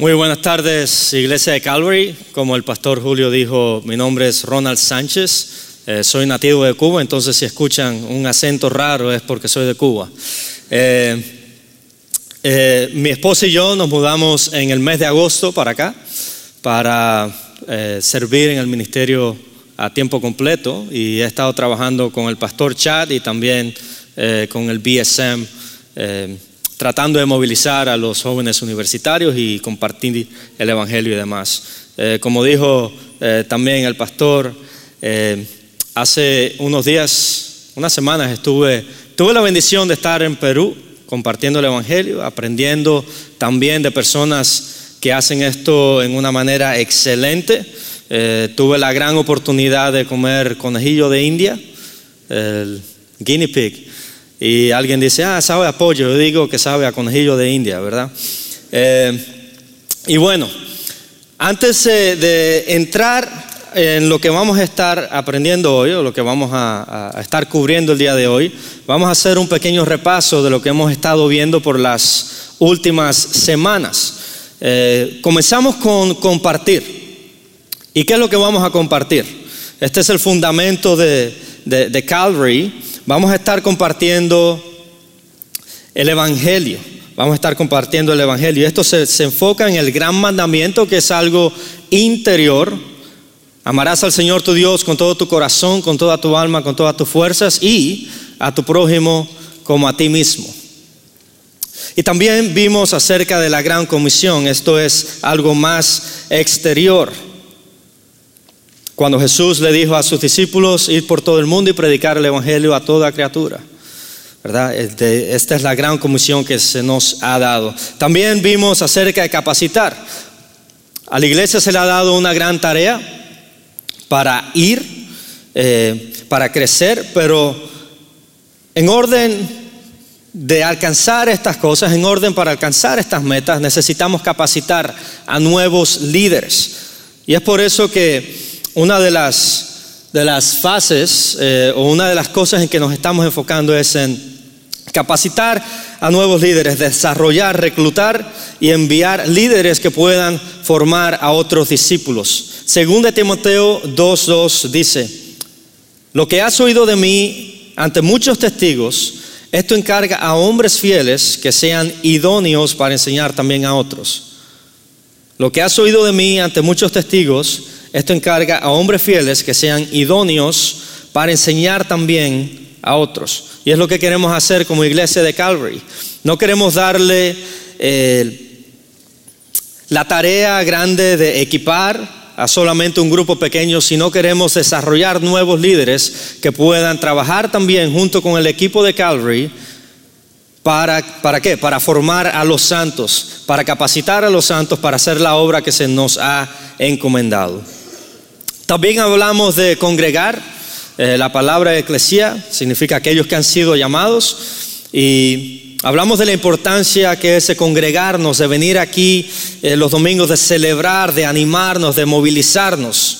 Muy buenas tardes, Iglesia de Calvary. Como el pastor Julio dijo, mi nombre es Ronald Sánchez. Eh, soy nativo de Cuba, entonces si escuchan un acento raro es porque soy de Cuba. Eh, eh, mi esposa y yo nos mudamos en el mes de agosto para acá para servir en el ministerio a tiempo completo y he estado trabajando con el pastor Chad y también con el BSM tratando de movilizar a los jóvenes universitarios y compartir el Evangelio y demás. Eh, como dijo eh, también el pastor, eh, hace unos días, unas semanas estuve, tuve la bendición de estar en Perú compartiendo el Evangelio, aprendiendo también de personas que hacen esto en una manera excelente. tuve la gran oportunidad de comer conejillo de India, el guinea pig, y alguien dice, ah, sabe a pollo, yo digo que sabe a conejillo de India, ¿verdad? Eh, y bueno, antes de entrar en lo que vamos a estar aprendiendo hoy, o lo que vamos a, estar cubriendo el día de hoy, vamos a hacer un pequeño repaso de lo que hemos estado viendo por las últimas semanas. Eh, comenzamos con compartir. ¿Y qué es lo que vamos a compartir? Este es el fundamento de, de Calvary vamos a estar compartiendo el Evangelio. Vamos a estar compartiendo el Evangelio. Esto se, enfoca en el gran mandamiento que es algo interior. Amarás al Señor tu Dios con todo tu corazón, con toda tu alma, con todas tus fuerzas y a tu prójimo como a ti mismo. Y también vimos acerca de la gran comisión. Esto es algo más exterior. Cuando Jesús le dijo a sus discípulos ir por todo el mundo y predicar el Evangelio a toda criatura. ¿verdad? Esta es la gran comisión que se nos ha dado. También vimos acerca de capacitar. A la iglesia se le ha dado una gran tarea para ir, eh, para crecer, pero en orden de alcanzar estas cosas, en orden para alcanzar estas metas, necesitamos capacitar a nuevos líderes. Y es por eso que una de las, de las fases eh, o una de las cosas en que nos estamos enfocando es en capacitar a nuevos líderes, desarrollar, reclutar y enviar líderes que puedan formar a otros discípulos. Según de Timoteo 2.2 dice, lo que has oído de mí ante muchos testigos, esto encarga a hombres fieles que sean idóneos para enseñar también a otros. Lo que has oído de mí ante muchos testigos, esto encarga a hombres fieles que sean idóneos para enseñar también a otros. Y es lo que queremos hacer como iglesia de Calvary. No queremos darle eh, la tarea grande de equipar a solamente un grupo pequeño, sino queremos desarrollar nuevos líderes que puedan trabajar también junto con el equipo de Calvary. ¿Para, ¿Para qué? Para formar a los santos, para capacitar a los santos para hacer la obra que se nos ha encomendado. También hablamos de congregar. Eh, la palabra eclesia significa aquellos que han sido llamados. Y hablamos de la importancia que es congregarnos, de venir aquí eh, los domingos, de celebrar, de animarnos, de movilizarnos.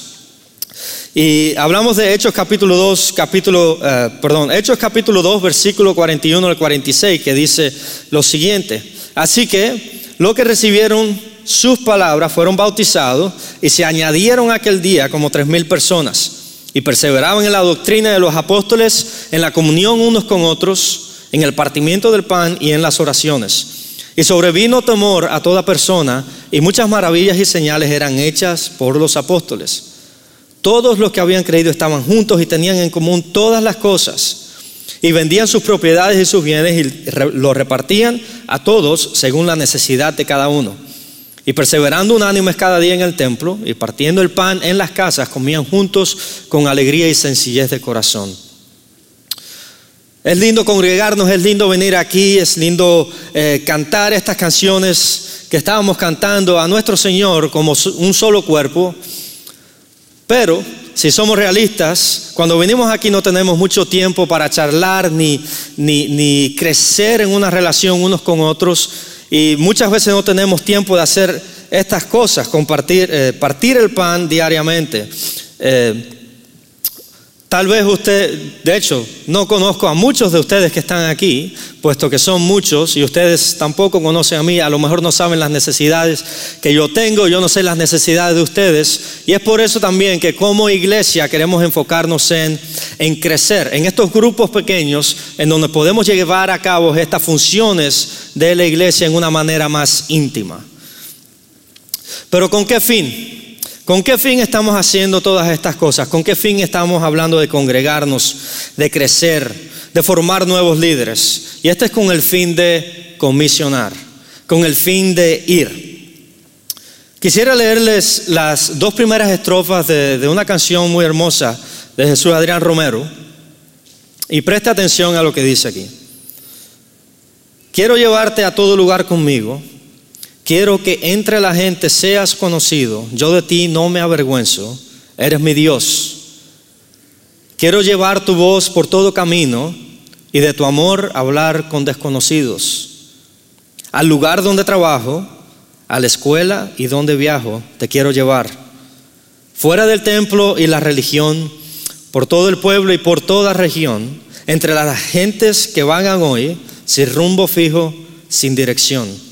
Y hablamos de Hechos capítulo 2, capítulo, eh, perdón, Hechos capítulo 2, versículo 41 al 46, que dice lo siguiente. Así que lo que recibieron sus palabras fueron bautizados y se añadieron aquel día como tres mil personas y perseveraban en la doctrina de los apóstoles, en la comunión unos con otros, en el partimiento del pan y en las oraciones. Y sobrevino temor a toda persona y muchas maravillas y señales eran hechas por los apóstoles. Todos los que habían creído estaban juntos y tenían en común todas las cosas y vendían sus propiedades y sus bienes y los repartían a todos según la necesidad de cada uno. Y perseverando unánimes cada día en el templo y partiendo el pan en las casas, comían juntos con alegría y sencillez de corazón. Es lindo congregarnos, es lindo venir aquí, es lindo eh, cantar estas canciones que estábamos cantando a nuestro Señor como un solo cuerpo. Pero si somos realistas, cuando venimos aquí no tenemos mucho tiempo para charlar ni, ni, ni crecer en una relación unos con otros. Y muchas veces no tenemos tiempo de hacer estas cosas, compartir, eh, partir el pan diariamente. Eh, Tal vez usted, de hecho, no conozco a muchos de ustedes que están aquí, puesto que son muchos y ustedes tampoco conocen a mí, a lo mejor no saben las necesidades que yo tengo, yo no sé las necesidades de ustedes. Y es por eso también que como iglesia queremos enfocarnos en, en crecer, en estos grupos pequeños, en donde podemos llevar a cabo estas funciones de la iglesia en una manera más íntima. Pero ¿con qué fin? ¿Con qué fin estamos haciendo todas estas cosas? ¿Con qué fin estamos hablando de congregarnos, de crecer, de formar nuevos líderes? Y este es con el fin de comisionar, con el fin de ir. Quisiera leerles las dos primeras estrofas de, una canción muy hermosa de Jesús Adrián Romero. Y presta atención a lo que dice aquí. Quiero llevarte a todo lugar conmigo Quiero que entre la gente seas conocido. Yo de ti no me avergüenzo. Eres mi Dios. Quiero llevar tu voz por todo camino y de tu amor hablar con desconocidos. Al lugar donde trabajo, a la escuela y donde viajo, te quiero llevar. Fuera del templo y la religión, por todo el pueblo y por toda región, entre las gentes que vagan hoy, sin rumbo fijo, sin dirección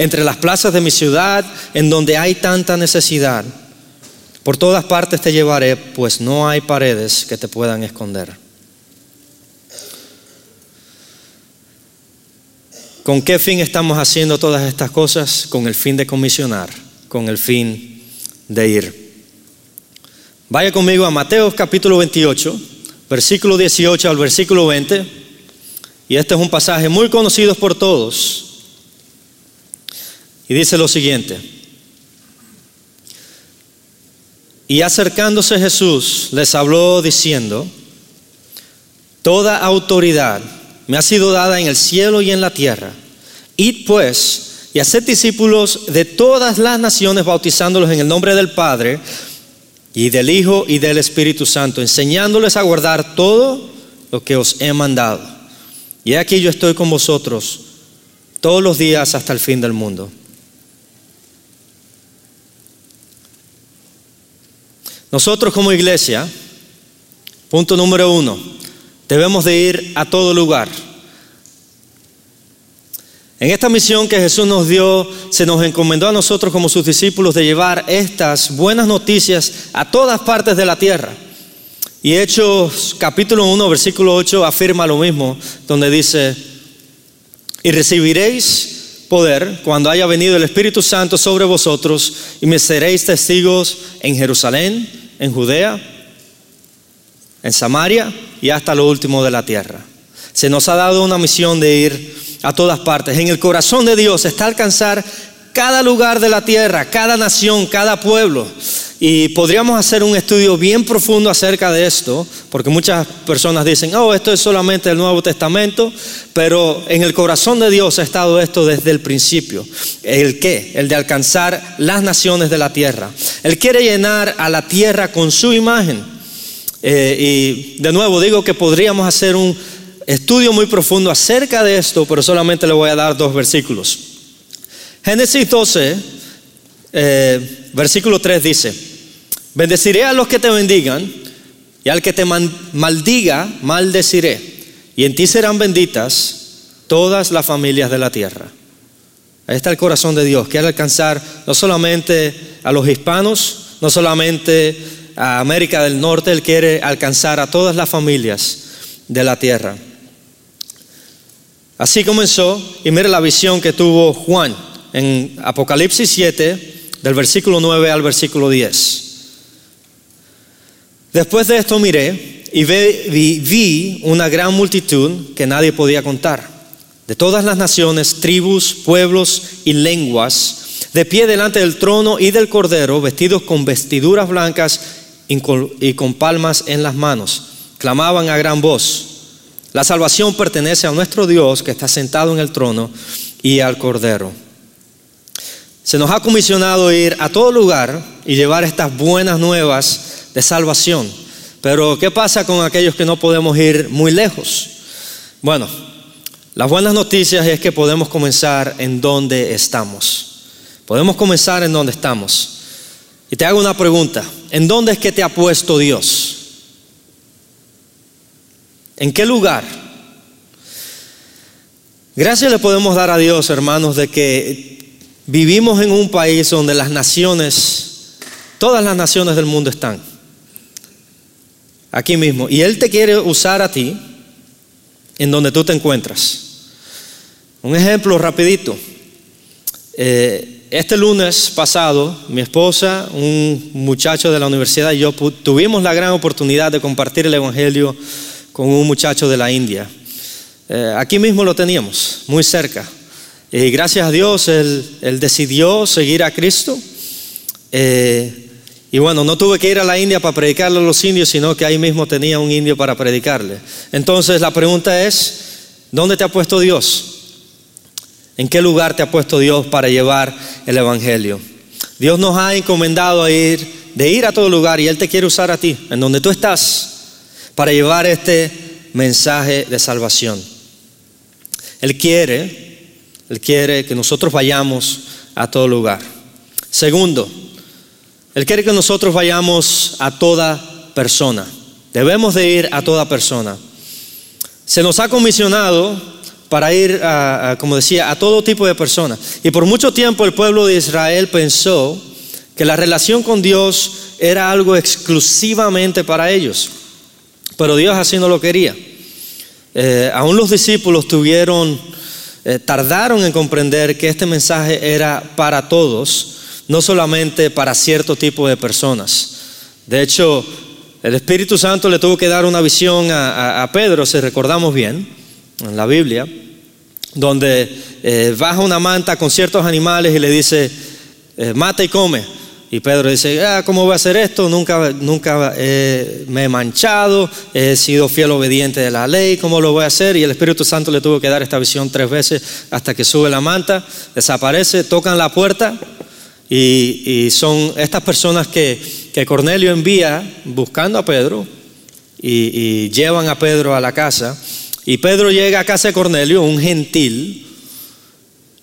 entre las plazas de mi ciudad, en donde hay tanta necesidad. Por todas partes te llevaré, pues no hay paredes que te puedan esconder. ¿Con qué fin estamos haciendo todas estas cosas? Con el fin de comisionar, con el fin de ir. Vaya conmigo a Mateo capítulo 28, versículo 18 al versículo 20. Y este es un pasaje muy conocido por todos. Y dice lo siguiente. Y acercándose Jesús les habló diciendo, Toda autoridad me ha sido dada en el cielo y en la tierra. Id pues y haced discípulos de todas las naciones, bautizándolos en el nombre del Padre y del Hijo y del Espíritu Santo, enseñándoles a guardar todo lo que os he mandado. Y aquí yo estoy con vosotros todos los días hasta el fin del mundo. Nosotros como iglesia, punto número uno, debemos de ir a todo lugar. En esta misión que Jesús nos dio, se nos encomendó a nosotros como sus discípulos de llevar estas buenas noticias a todas partes de la tierra. Y Hechos capítulo 1, versículo 8 afirma lo mismo, donde dice, y recibiréis poder cuando haya venido el Espíritu Santo sobre vosotros y me seréis testigos en Jerusalén, en Judea, en Samaria y hasta lo último de la tierra. Se nos ha dado una misión de ir a todas partes. En el corazón de Dios está alcanzar cada lugar de la tierra, cada nación, cada pueblo. Y podríamos hacer un estudio bien profundo acerca de esto, porque muchas personas dicen, oh, esto es solamente el Nuevo Testamento, pero en el corazón de Dios ha estado esto desde el principio. ¿El qué? El de alcanzar las naciones de la tierra. Él quiere llenar a la tierra con su imagen. Eh, y de nuevo digo que podríamos hacer un estudio muy profundo acerca de esto, pero solamente le voy a dar dos versículos. Génesis 12, eh, versículo 3 dice, bendeciré a los que te bendigan y al que te maldiga, maldeciré y en ti serán benditas todas las familias de la tierra. Ahí está el corazón de Dios, quiere alcanzar no solamente a los hispanos, no solamente a América del Norte, Él quiere alcanzar a todas las familias de la tierra. Así comenzó, y mire la visión que tuvo Juan en Apocalipsis 7, del versículo 9 al versículo 10. Después de esto miré y vi, una gran multitud que nadie podía contar, de todas las naciones, tribus, pueblos y lenguas, de pie delante del trono y del cordero, vestidos con vestiduras blancas y con palmas en las manos. Clamaban a gran voz, la salvación pertenece a nuestro Dios que está sentado en el trono y al cordero. Se nos ha comisionado ir a todo lugar y llevar estas buenas nuevas de salvación pero ¿qué pasa con aquellos que no podemos ir muy lejos? Bueno, las buenas noticias es que podemos comenzar en donde estamos. Podemos comenzar en donde estamos. Y te hago una pregunta. ¿En dónde es que te ha puesto Dios? ¿En qué lugar? Gracias le podemos dar a Dios, hermanos, de que vivimos en un país donde las naciones, todas las naciones del mundo están. Aquí mismo. Y Él te quiere usar a ti en donde tú te encuentras. Un ejemplo rapidito. Eh, este lunes pasado, mi esposa, un muchacho de la universidad y yo tuvimos la gran oportunidad de compartir el Evangelio con un muchacho de la India. Eh, aquí mismo lo teníamos, muy cerca. Y gracias a Dios él, decidió seguir a Cristo. Eh, y bueno, no tuve que ir a la India para predicarle a los indios, sino que ahí mismo tenía un indio para predicarle. Entonces la pregunta es, ¿dónde te ha puesto Dios? ¿En qué lugar te ha puesto Dios para llevar el Evangelio? Dios nos ha encomendado a ir, de ir a todo lugar y Él te quiere usar a ti, en donde tú estás, para llevar este mensaje de salvación. Él quiere, Él quiere que nosotros vayamos a todo lugar. Segundo, Él quiere que nosotros vayamos a toda persona. Debemos de ir a toda persona. Se nos ha comisionado para ir, a, como decía, a todo tipo de personas. Y por mucho tiempo el pueblo de Israel pensó que la relación con Dios era algo exclusivamente para ellos. Pero Dios así no lo quería. Eh, aún los discípulos tuvieron, eh, tardaron en comprender que este mensaje era para todos, no solamente para cierto tipo de personas. De hecho, el Espíritu Santo le tuvo que dar una visión a, Pedro, si recordamos bien, en la Biblia, donde eh, baja una manta con ciertos animales y le dice, mata y come. Y Pedro dice, ah, ¿cómo voy a hacer esto? Nunca, nunca eh, me he manchado, he sido fiel obediente de la ley, ¿cómo lo voy a hacer? Y el Espíritu Santo le tuvo que dar esta visión tres veces hasta que sube la manta, desaparece, tocan la puerta y, son estas personas que, que, Cornelio envía buscando a Pedro y, y llevan a Pedro a la casa. Y Pedro llega a casa de Cornelio, un gentil,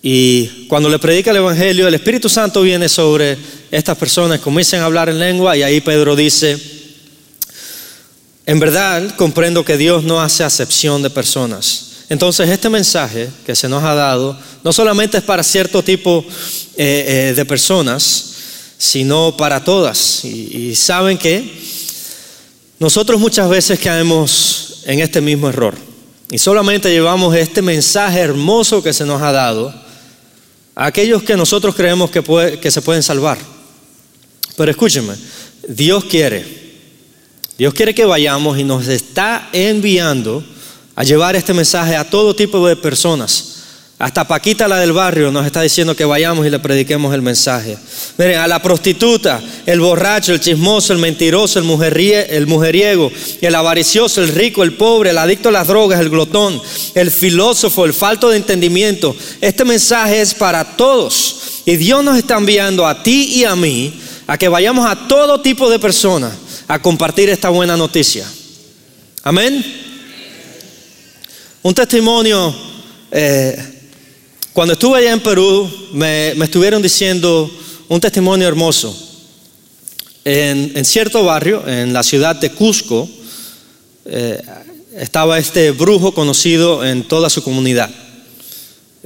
y cuando le predica el Evangelio, el Espíritu Santo viene sobre estas personas, comienzan a hablar en lengua y ahí Pedro dice, en verdad comprendo que Dios no hace acepción de personas. Entonces este mensaje que se nos ha dado no solamente es para cierto tipo eh, eh, de personas, sino para todas. Y, saben que nosotros muchas veces caemos en este mismo error. Y solamente llevamos este mensaje hermoso que se nos ha dado a aquellos que nosotros creemos que, que se pueden salvar. Pero escúchenme, Dios quiere, Dios quiere que vayamos y nos está enviando a llevar este mensaje a todo tipo de personas. Hasta Paquita, la del barrio, nos está diciendo que vayamos y le prediquemos el mensaje. Miren, a la prostituta, el borracho, el chismoso, el mentiroso, el, mujeriego, el avaricioso, el rico, el pobre, el adicto a las drogas, el glotón, el filósofo, el falto de entendimiento. Este mensaje es para todos. Y Dios nos está enviando a ti y a mí a que vayamos a todo tipo de personas a compartir esta buena noticia. Amén. Un testimonio. Eh, cuando estuve allá en Perú, me, estuvieron diciendo un testimonio hermoso. En, cierto barrio, en la ciudad de Cusco, eh, estaba este brujo conocido en toda su comunidad.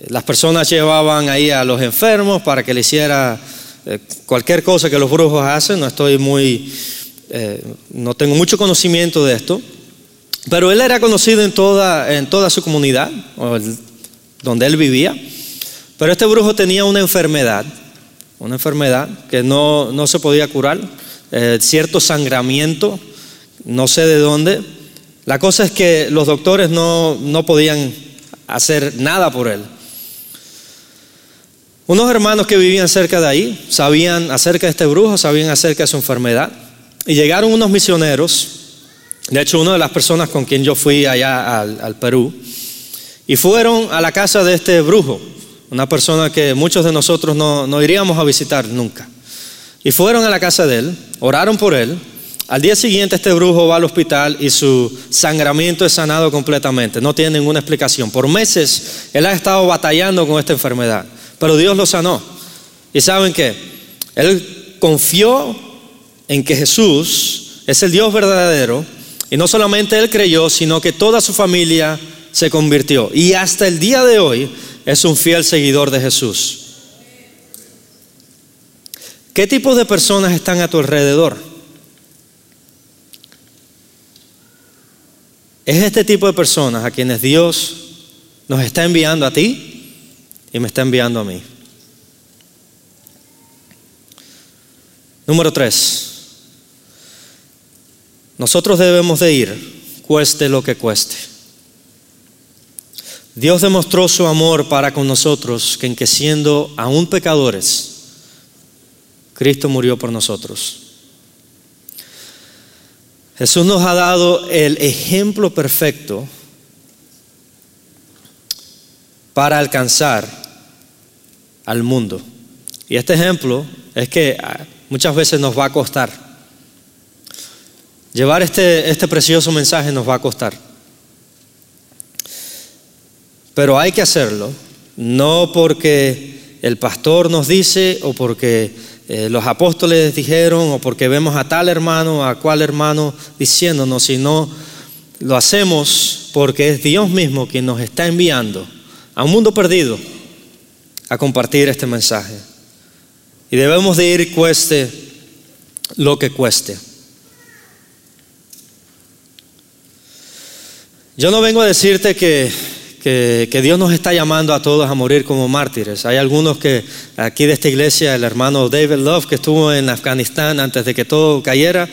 Las personas llevaban ahí a los enfermos para que le hiciera eh, cualquier cosa que los brujos hacen. No estoy muy, no tengo mucho conocimiento de esto, pero él era conocido en toda, en toda su comunidad, donde él vivía. Pero este brujo tenía una enfermedad, una enfermedad que no, se podía curar, eh, cierto sangramiento, no sé de dónde. La cosa es que los doctores no, no podían hacer nada por él. Unos hermanos que vivían cerca de ahí sabían acerca de este brujo, sabían acerca de su enfermedad. Y llegaron unos misioneros, de hecho una de las personas con quien yo fui allá al, Perú, y fueron a la casa de este brujo una persona que muchos de nosotros no, iríamos a visitar nunca. Y fueron a la casa de él, oraron por él. Al día siguiente este brujo va al hospital y su sangramiento es sanado completamente. No tiene ninguna explicación. Por meses él ha estado batallando con esta enfermedad, pero Dios lo sanó. ¿Y saben qué? Él confió en que Jesús es el Dios verdadero Y no solamente él creyó, sino que toda su familia se convirtió. Y hasta el día de hoy es un fiel seguidor de Jesús. ¿Qué tipo de personas están a tu alrededor? Es este tipo de personas a quienes Dios nos está enviando a ti y me está enviando a mí. Número tres. Nosotros debemos de ir, cueste lo que cueste. Dios demostró su amor para con nosotros, que en que siendo aún pecadores, Cristo murió por nosotros. Jesús nos ha dado el ejemplo perfecto para alcanzar al mundo. Y este ejemplo es que ah, muchas veces nos va a costar. Llevar este, este precioso mensaje nos va a costar. Pero hay que hacerlo, no porque el pastor nos dice o porque eh, los apóstoles dijeron o porque vemos a tal hermano, a cual hermano diciéndonos, sino lo hacemos porque es Dios mismo quien nos está enviando a un mundo perdido a compartir este mensaje. Y debemos de ir cueste lo que cueste. Yo no vengo a decirte que, Dios nos está llamando a todos a morir como mártires. Hay algunos que aquí de esta iglesia, el hermano David Love, que estuvo en Afganistán antes de que todo cayera,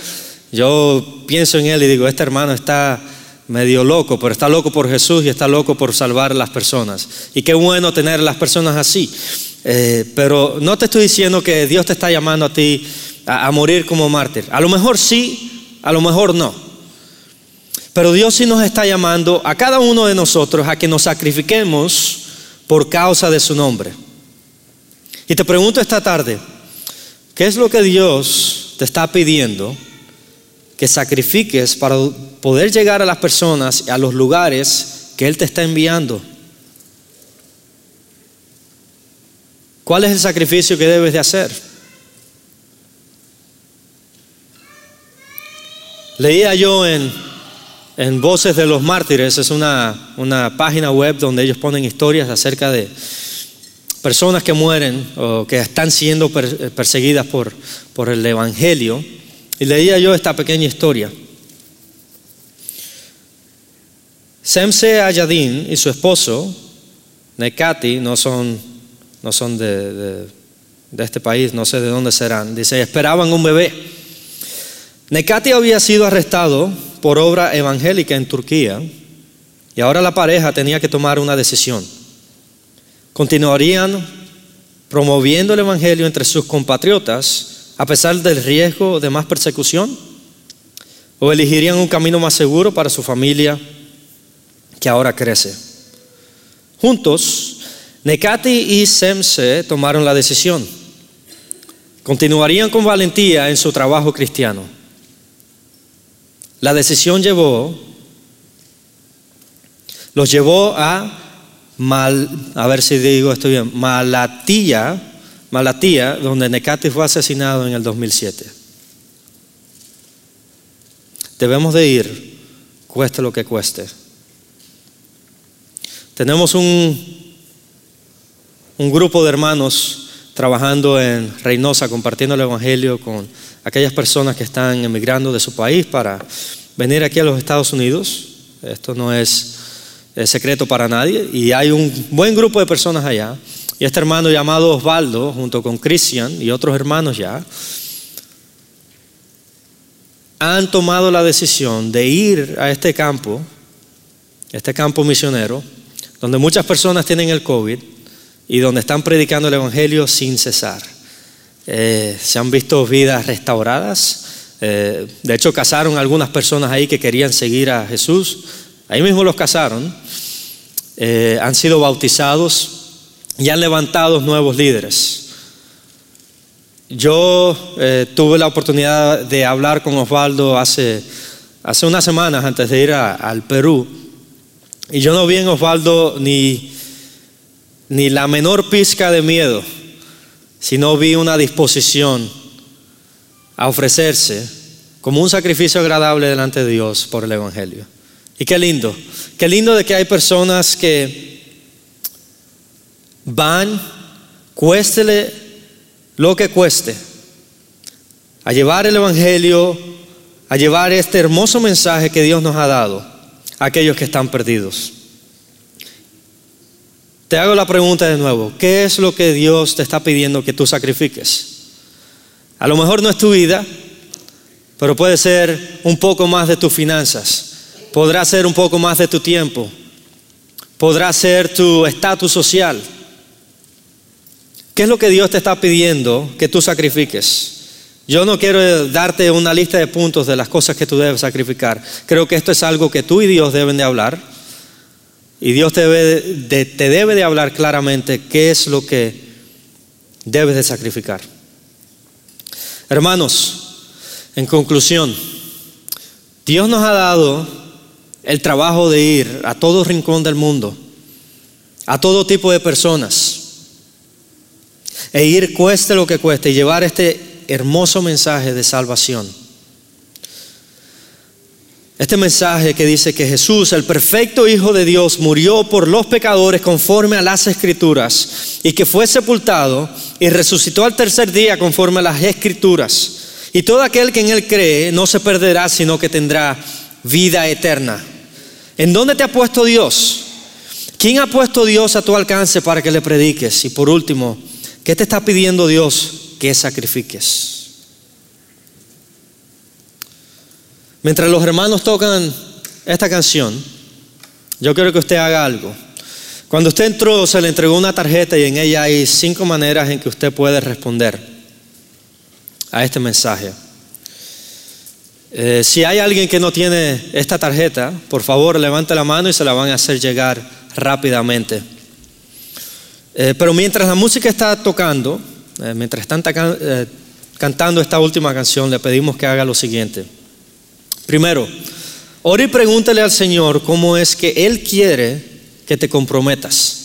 yo pienso en él y digo, este hermano está medio loco, pero está loco por Jesús y está loco por salvar a las personas. Y qué bueno tener a las personas así. Eh, pero no te estoy diciendo que Dios te está llamando a ti a morir como mártir. A lo mejor sí, a lo mejor no. Pero Dios sí nos está llamando a cada uno de nosotros a que nos sacrifiquemos por causa de su nombre. Y te pregunto esta tarde, ¿qué es lo que Dios te está pidiendo que sacrifiques para poder llegar a las personas, a los lugares que Él te está enviando? ¿Cuál es el sacrificio que debes de hacer? Leía yo en en Voces de los Mártires es una, una página web donde ellos ponen historias acerca de personas que mueren o que están siendo perseguidas por, por el Evangelio. Y leía yo esta pequeña historia. Semse Ayadin y su esposo, Nekati, no son, no son de, de, de este país, no sé de dónde serán. Dice, esperaban un bebé. Nekati había sido arrestado por obra evangélica en Turquía y ahora la pareja tenía que tomar una decisión. ¿Continuarían promoviendo el Evangelio entre sus compatriotas a pesar del riesgo de más persecución? ¿O elegirían un camino más seguro para su familia que ahora crece? Juntos, Nekati y Semse tomaron la decisión. Continuarían con valentía en su trabajo cristiano la decisión llevó, los llevó a Mal, a ver si digo esto bien, Malatía, Malatía, donde Necati fue asesinado en el 2007. Debemos de ir, cueste lo que cueste. Tenemos un, un grupo de hermanos trabajando en Reynosa, compartiendo el Evangelio con aquellas personas que están emigrando de su país para venir aquí a los Estados Unidos. Esto no es, secreto para nadie. Y hay un buen grupo de personas allá. Y este hermano llamado Osvaldo, junto con Christian y otros hermanos ya, han tomado la decisión de ir a este campo, este campo misionero, donde muchas personas tienen el COVID y donde están predicando el Evangelio sin cesar. Eh, se han visto vidas restauradas. Eh, de hecho, casaron algunas personas ahí que querían seguir a Jesús. Ahí mismo los casaron. Eh, han sido bautizados y han levantado nuevos líderes. Yo tuve la oportunidad de hablar con Osvaldo hace, hace unas semanas antes de ir al Perú. Y yo no vi en Osvaldo ni, ni la menor pizca de miedo si no vi una disposición a ofrecerse como un sacrificio agradable delante de Dios por el Evangelio. Y qué lindo, qué lindo de que hay personas que van, cuéstele lo que cueste, a llevar el Evangelio, a llevar este hermoso mensaje que Dios nos ha dado a aquellos que están perdidos. Te hago la pregunta de nuevo, ¿qué es lo que Dios te está pidiendo que tú sacrifiques? A lo mejor no es tu vida, pero puede ser un poco más de tus finanzas, podrá ser un poco más de tu tiempo, podrá ser tu estatus social. ¿Qué es lo que Dios te está pidiendo que tú sacrifiques? Yo no quiero darte una lista de puntos de las cosas que tú debes sacrificar. Creo que esto es algo que tú y Dios deben de hablar. Y Dios te debe de, te debe de hablar claramente qué es lo que debes de sacrificar. Hermanos, en conclusión, Dios nos ha dado el trabajo de ir a todo rincón del mundo, a todo tipo de personas, e ir cueste lo que cueste y llevar este hermoso mensaje de salvación. Este mensaje que dice que Jesús, el perfecto Hijo de Dios, murió por los pecadores conforme a las escrituras y que fue sepultado y resucitó al tercer día conforme a las escrituras. Y todo aquel que en Él cree no se perderá, sino que tendrá vida eterna. ¿En dónde te ha puesto Dios? ¿Quién ha puesto Dios a tu alcance para que le prediques? Y por último, ¿qué te está pidiendo Dios que sacrifiques. Mientras los hermanos tocan esta canción, yo quiero que usted haga algo. Cuando usted entró, se le entregó una tarjeta y en ella hay cinco maneras en que usted puede responder a este mensaje. Eh, si hay alguien que no tiene esta tarjeta, por favor levante la mano y se la van a hacer llegar rápidamente. Eh, pero mientras la música está tocando, eh, mientras están cantando esta última canción, le pedimos que haga lo siguiente. Primero, ore y pregúntale al Señor cómo es que Él quiere que te comprometas.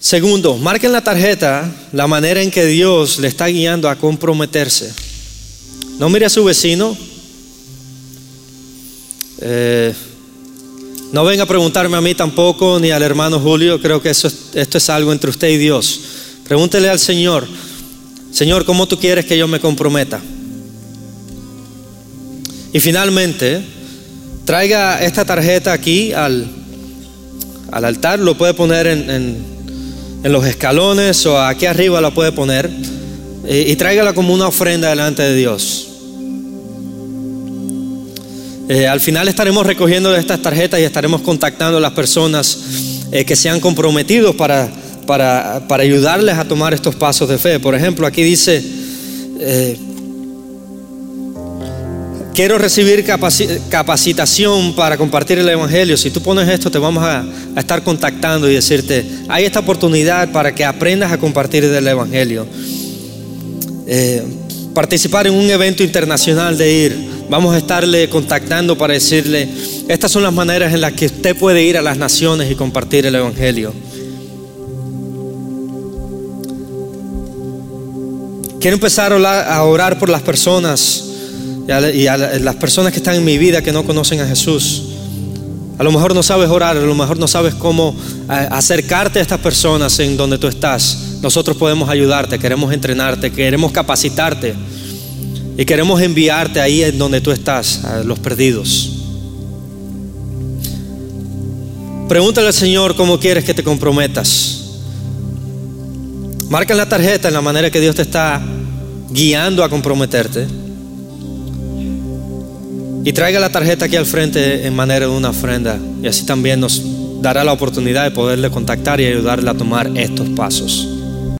Segundo, marque en la tarjeta la manera en que Dios le está guiando a comprometerse. No mire a su vecino. Eh, no venga a preguntarme a mí tampoco, ni al hermano Julio. Creo que eso, esto es algo entre usted y Dios. Pregúntele al Señor, Señor, ¿cómo tú quieres que yo me comprometa? Y finalmente, traiga esta tarjeta aquí al, al altar, lo puede poner en, en, los escalones o aquí arriba la puede poner y, tráigala como una ofrenda delante de Dios. Eh, al final estaremos recogiendo estas tarjetas y estaremos contactando a las personas eh, que se han comprometido para, para, ayudarles a tomar estos pasos de fe. Por ejemplo, aquí dice, eh, quiero recibir capacitación para compartir el Evangelio. Si tú pones esto, te vamos a, estar contactando y decirte, hay esta oportunidad para que aprendas a compartir el Evangelio. participar en un evento internacional de ir Vamos a estarle contactando para decirle, estas son las maneras en las que usted puede ir a las naciones y compartir el Evangelio. Quiero empezar a orar por las personas y las personas que están en mi vida que no conocen a Jesús. A lo mejor no sabes orar, a lo mejor no sabes cómo acercarte a estas personas en donde tú estás. Nosotros podemos ayudarte, queremos entrenarte, queremos capacitarte. Y queremos enviarte ahí en donde tú estás, a los perdidos. Pregúntale al Señor cómo quieres que te comprometas. Marca en la tarjeta en la manera que Dios te está guiando a comprometerte. Y traiga la tarjeta aquí al frente en manera de una ofrenda. Y así también nos dará la oportunidad de poderle contactar y ayudarle a tomar estos pasos.